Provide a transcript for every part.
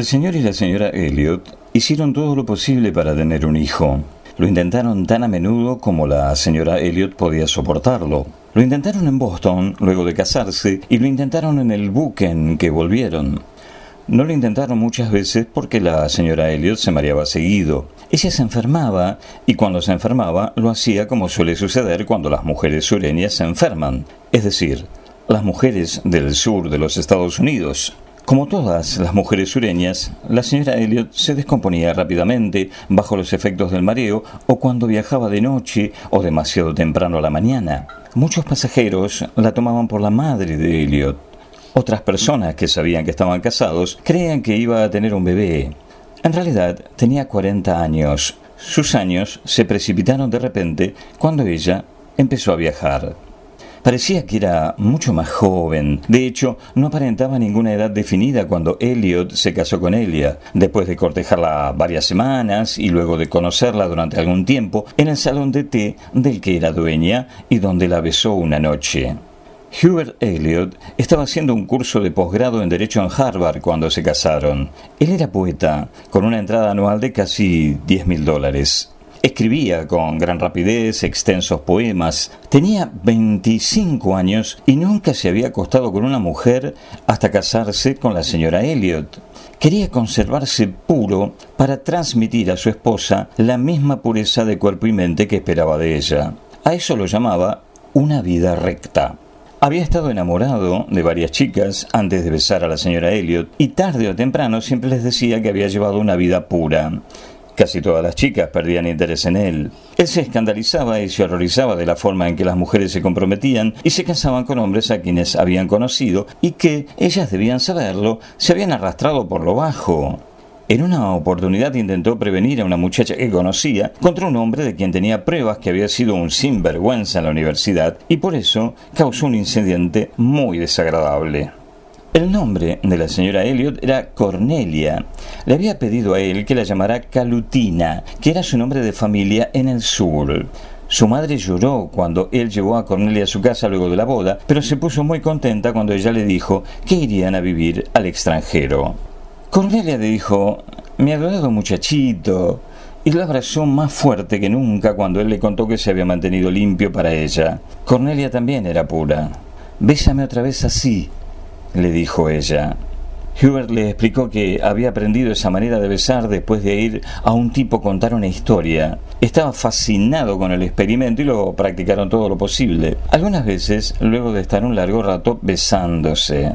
El señor y la señora Elliot hicieron todo lo posible para tener un hijo. Lo intentaron tan a menudo como la señora Elliot podía soportarlo. Lo intentaron en Boston, luego de casarse, y lo intentaron en el buque en que volvieron. No lo intentaron muchas veces porque la señora Elliot se mareaba seguido. Ella se enfermaba y cuando se enfermaba lo hacía como suele suceder cuando las mujeres sureñas se enferman, es decir, las mujeres del sur de los Estados Unidos. Como todas las mujeres sureñas, la señora Elliot se descomponía rápidamente bajo los efectos del mareo o cuando viajaba de noche o demasiado temprano a la mañana. Muchos pasajeros la tomaban por la madre de Elliot. Otras personas que sabían que estaban casados creían que iba a tener un bebé. En realidad tenía 40 años. Sus años se precipitaron de repente cuando ella empezó a viajar. Parecía que era mucho más joven. De hecho, no aparentaba ninguna edad definida cuando Elliot se casó con ella, después de cortejarla varias semanas y luego de conocerla durante algún tiempo en el salón de té del que era dueña y donde la besó una noche. Hubert Elliot estaba haciendo un curso de posgrado en Derecho en Harvard cuando se casaron. Él era poeta, con una entrada anual de casi 10 mil dólares. Escribía con gran rapidez extensos poemas. Tenía 25 años y nunca se había acostado con una mujer hasta casarse con la señora Elliot. Quería conservarse puro para transmitir a su esposa la misma pureza de cuerpo y mente que esperaba de ella. A eso lo llamaba una vida recta. Había estado enamorado de varias chicas antes de besar a la señora Elliot y tarde o temprano siempre les decía que había llevado una vida pura. Casi todas las chicas perdían interés en él. Él se escandalizaba y se horrorizaba de la forma en que las mujeres se comprometían y se casaban con hombres a quienes habían conocido y que, ellas debían saberlo, se habían arrastrado por lo bajo. En una oportunidad intentó prevenir a una muchacha que conocía contra un hombre de quien tenía pruebas que había sido un sinvergüenza en la universidad y por eso causó un incidente muy desagradable. El nombre de la señora Elliot era Cornelia. Le había pedido a él que la llamara Calutina, que era su nombre de familia en el sur. Su madre lloró cuando él llevó a Cornelia a su casa luego de la boda, pero se puso muy contenta cuando ella le dijo que irían a vivir al extranjero. Cornelia le dijo, mi adorado muchachito, y lo abrazó más fuerte que nunca cuando él le contó que se había mantenido limpio para ella. Cornelia también era pura. Bésame otra vez así, le dijo ella. Hubert le explicó que había aprendido esa manera de besar después de ir a un tipo contar una historia. Estaba fascinado con el experimento y lo practicaron todo lo posible. Algunas veces, luego de estar un largo rato besándose.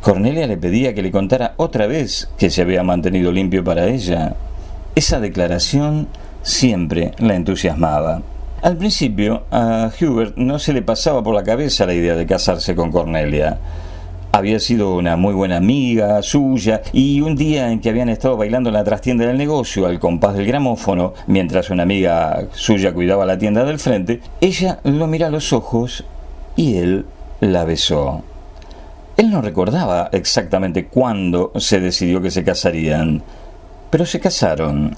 Cornelia le pedía que le contara otra vez que se había mantenido limpio para ella. Esa declaración siempre la entusiasmaba. Al principio, a Hubert no se le pasaba por la cabeza la idea de casarse con Cornelia había sido una muy buena amiga suya y un día en que habían estado bailando en la trastienda del negocio al compás del gramófono, mientras una amiga suya cuidaba la tienda del frente, ella lo miró a los ojos y él la besó. Él no recordaba exactamente cuándo se decidió que se casarían, pero se casaron.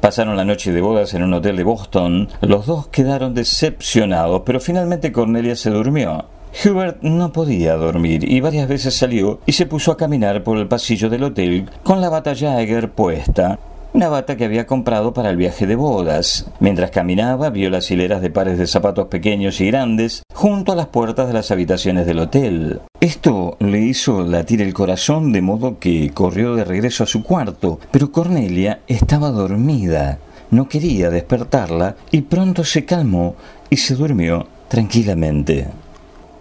Pasaron la noche de bodas en un hotel de Boston. Los dos quedaron decepcionados, pero finalmente Cornelia se durmió. Hubert no podía dormir y varias veces salió y se puso a caminar por el pasillo del hotel con la bata Jagger puesta, una bata que había comprado para el viaje de bodas. Mientras caminaba, vio las hileras de pares de zapatos pequeños y grandes junto a las puertas de las habitaciones del hotel. Esto le hizo latir el corazón de modo que corrió de regreso a su cuarto, pero Cornelia estaba dormida. No quería despertarla y pronto se calmó y se durmió tranquilamente.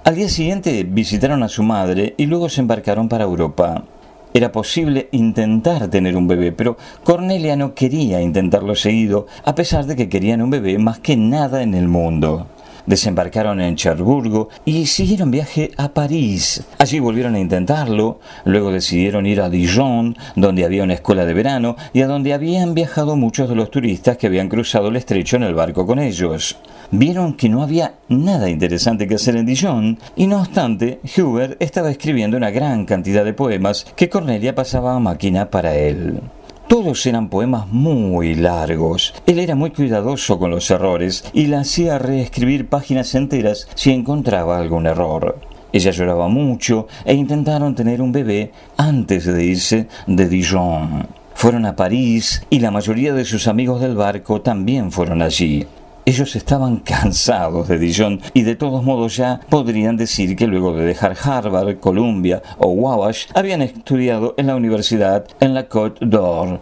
Al día siguiente visitaron a su madre y luego se embarcaron para Europa. Era posible intentar tener un bebé, pero Cornelia no quería intentarlo seguido, a pesar de que querían un bebé más que nada en el mundo. Desembarcaron en Cherburgo y siguieron viaje a París. Allí volvieron a intentarlo, luego decidieron ir a Dijon, donde había una escuela de verano y a donde habían viajado muchos de los turistas que habían cruzado el estrecho en el barco con ellos vieron que no había nada interesante que hacer en Dijon, y no obstante, Hubert estaba escribiendo una gran cantidad de poemas que Cornelia pasaba a máquina para él. Todos eran poemas muy largos. Él era muy cuidadoso con los errores y la hacía reescribir páginas enteras si encontraba algún error. Ella lloraba mucho e intentaron tener un bebé antes de irse de Dijon. Fueron a París y la mayoría de sus amigos del barco también fueron allí. Ellos estaban cansados de Dijon y de todos modos ya podrían decir que luego de dejar Harvard, Columbia o Wabash habían estudiado en la universidad en la Côte d'Or.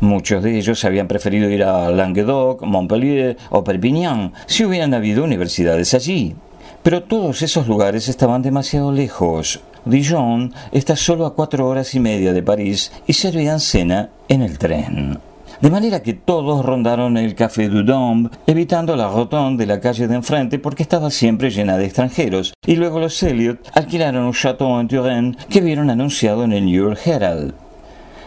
Muchos de ellos habían preferido ir a Languedoc, Montpellier o Perpignan si hubieran habido universidades allí. Pero todos esos lugares estaban demasiado lejos. Dijon está solo a cuatro horas y media de París y servían cena en el tren. De manera que todos rondaron el Café du Dôme, evitando la rotonde de la calle de enfrente porque estaba siempre llena de extranjeros, y luego los Elliot alquilaron un chateau en Turenne que vieron anunciado en el New York Herald.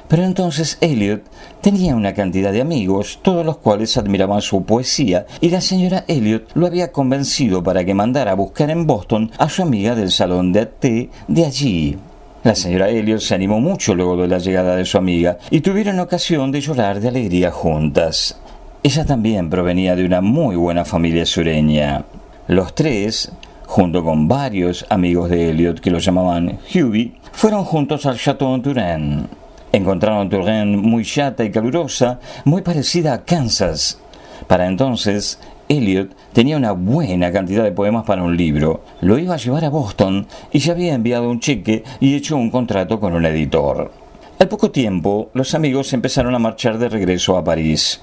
Pero entonces Elliot tenía una cantidad de amigos, todos los cuales admiraban su poesía, y la señora Elliot lo había convencido para que mandara a buscar en Boston a su amiga del salón de té de allí. La señora Elliot se animó mucho luego de la llegada de su amiga y tuvieron ocasión de llorar de alegría juntas. Ella también provenía de una muy buena familia sureña. Los tres, junto con varios amigos de Elliot que lo llamaban Hughie, fueron juntos al Chateau en Turenne. Encontraron Turenne muy chata y calurosa, muy parecida a Kansas. Para entonces, Elliot tenía una buena cantidad de poemas para un libro, lo iba a llevar a Boston y ya había enviado un cheque y hecho un contrato con un editor. Al poco tiempo, los amigos empezaron a marchar de regreso a París.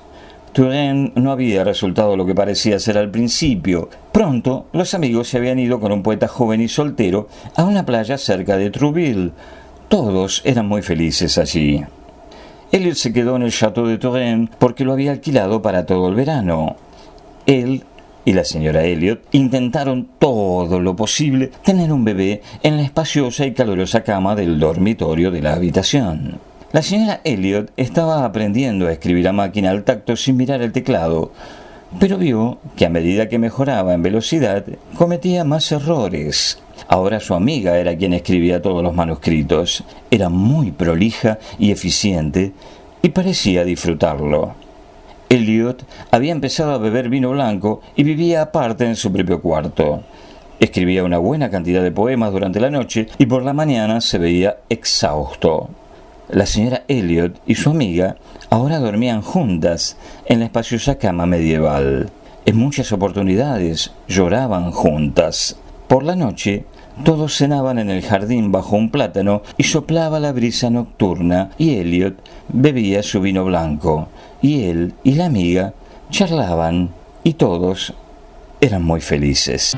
Turenne no había resultado lo que parecía ser al principio. Pronto, los amigos se habían ido con un poeta joven y soltero a una playa cerca de Trouville. Todos eran muy felices allí. Elliot se quedó en el Chateau de Turenne porque lo había alquilado para todo el verano. Él y la señora Elliot intentaron todo lo posible tener un bebé en la espaciosa y calurosa cama del dormitorio de la habitación. La señora Elliot estaba aprendiendo a escribir a máquina al tacto sin mirar el teclado, pero vio que a medida que mejoraba en velocidad cometía más errores. Ahora su amiga era quien escribía todos los manuscritos. Era muy prolija y eficiente y parecía disfrutarlo. Elliot había empezado a beber vino blanco y vivía aparte en su propio cuarto. Escribía una buena cantidad de poemas durante la noche y por la mañana se veía exhausto. La señora Elliot y su amiga ahora dormían juntas en la espaciosa cama medieval. En muchas oportunidades lloraban juntas. Por la noche, todos cenaban en el jardín bajo un plátano y soplaba la brisa nocturna y Elliot bebía su vino blanco y él y la amiga charlaban y todos eran muy felices.